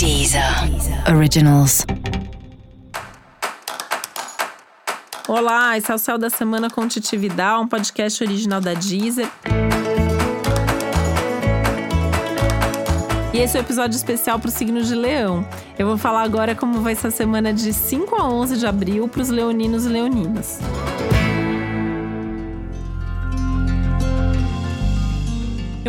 Deezer Originals. Olá, esse é o Céu da Semana com Titi um podcast original da Deezer. E esse é o um episódio especial para o signo de Leão. Eu vou falar agora como vai ser a semana de 5 a 11 de abril para os leoninos e leoninas.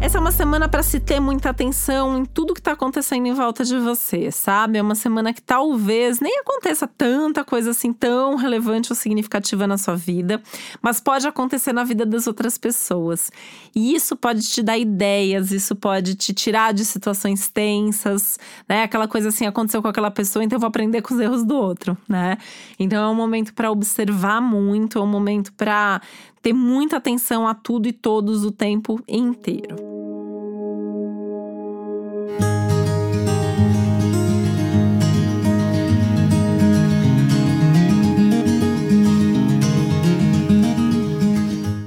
Essa é uma semana para se ter muita atenção em tudo que está acontecendo em volta de você, sabe? É uma semana que talvez nem aconteça tanta coisa assim tão relevante ou significativa na sua vida, mas pode acontecer na vida das outras pessoas. E isso pode te dar ideias, isso pode te tirar de situações tensas, né? Aquela coisa assim aconteceu com aquela pessoa, então eu vou aprender com os erros do outro, né? Então é um momento para observar muito, é um momento para ter muita atenção a tudo e todos o tempo inteiro.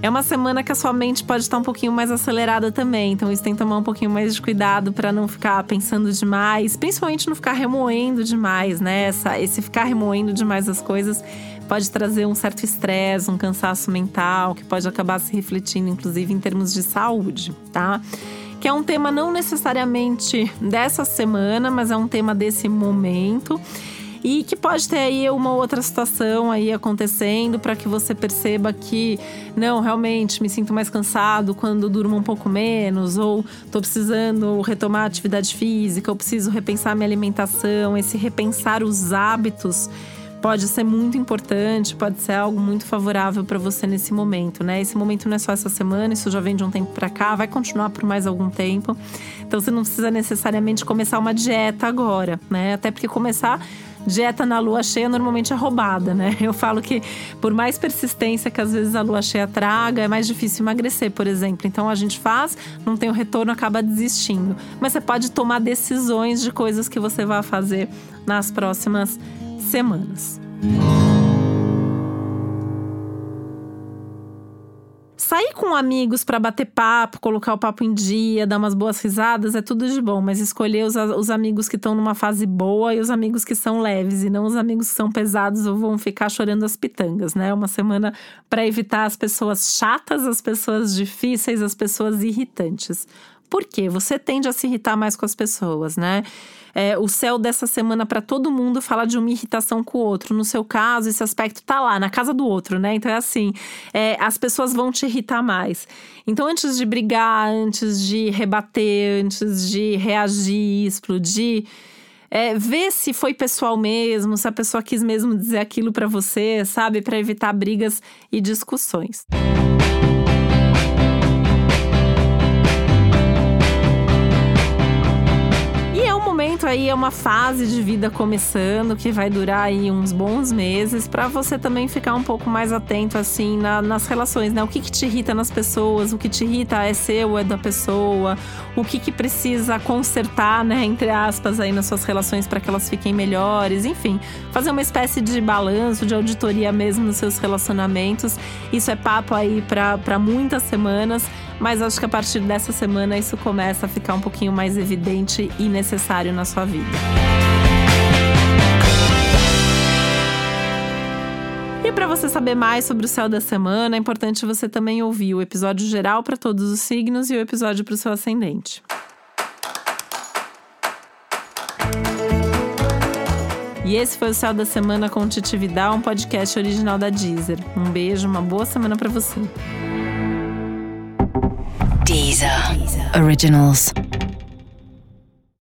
É uma semana que a sua mente pode estar um pouquinho mais acelerada também, então isso tem que tomar um pouquinho mais de cuidado para não ficar pensando demais, principalmente não ficar remoendo demais, né? Essa, esse ficar remoendo demais as coisas pode trazer um certo estresse, um cansaço mental, que pode acabar se refletindo, inclusive, em termos de saúde, tá? Que é um tema não necessariamente dessa semana, mas é um tema desse momento e que pode ter aí uma outra situação aí acontecendo para que você perceba que não, realmente me sinto mais cansado quando durmo um pouco menos ou estou precisando retomar atividade física, ou preciso repensar minha alimentação, esse repensar os hábitos pode ser muito importante, pode ser algo muito favorável para você nesse momento, né? Esse momento não é só essa semana, isso já vem de um tempo para cá, vai continuar por mais algum tempo. Então você não precisa necessariamente começar uma dieta agora, né? Até porque começar dieta na lua cheia normalmente é roubada, né? Eu falo que por mais persistência que às vezes a lua cheia traga, é mais difícil emagrecer, por exemplo. Então a gente faz, não tem o retorno, acaba desistindo. Mas você pode tomar decisões de coisas que você vai fazer nas próximas semanas. Sair com amigos para bater papo, colocar o papo em dia, dar umas boas risadas é tudo de bom, mas escolher os, os amigos que estão numa fase boa e os amigos que são leves, e não os amigos que são pesados ou vão ficar chorando as pitangas, né? Uma semana para evitar as pessoas chatas, as pessoas difíceis, as pessoas irritantes. Por quê? Você tende a se irritar mais com as pessoas, né? É, o céu dessa semana para todo mundo fala de uma irritação com o outro. No seu caso, esse aspecto tá lá, na casa do outro, né? Então é assim: é, as pessoas vão te irritar mais. Então, antes de brigar, antes de rebater, antes de reagir, explodir. É, ver se foi pessoal mesmo, se a pessoa quis mesmo dizer aquilo para você, sabe? Para evitar brigas e discussões. Momento aí é uma fase de vida começando que vai durar aí uns bons meses para você também ficar um pouco mais atento assim na, nas relações, né? O que, que te irrita nas pessoas, o que te irrita é seu, é da pessoa, o que, que precisa consertar, né? Entre aspas, aí nas suas relações para que elas fiquem melhores, enfim, fazer uma espécie de balanço, de auditoria mesmo nos seus relacionamentos. Isso é papo aí para muitas semanas mas acho que a partir dessa semana isso começa a ficar um pouquinho mais evidente e necessário na sua vida. E para você saber mais sobre o céu da semana, é importante você também ouvir o episódio geral para todos os signos e o episódio para o seu ascendente. E esse foi o Céu da Semana com Titividade, um podcast original da Deezer. Um beijo, uma boa semana para você. Deezer. Originals.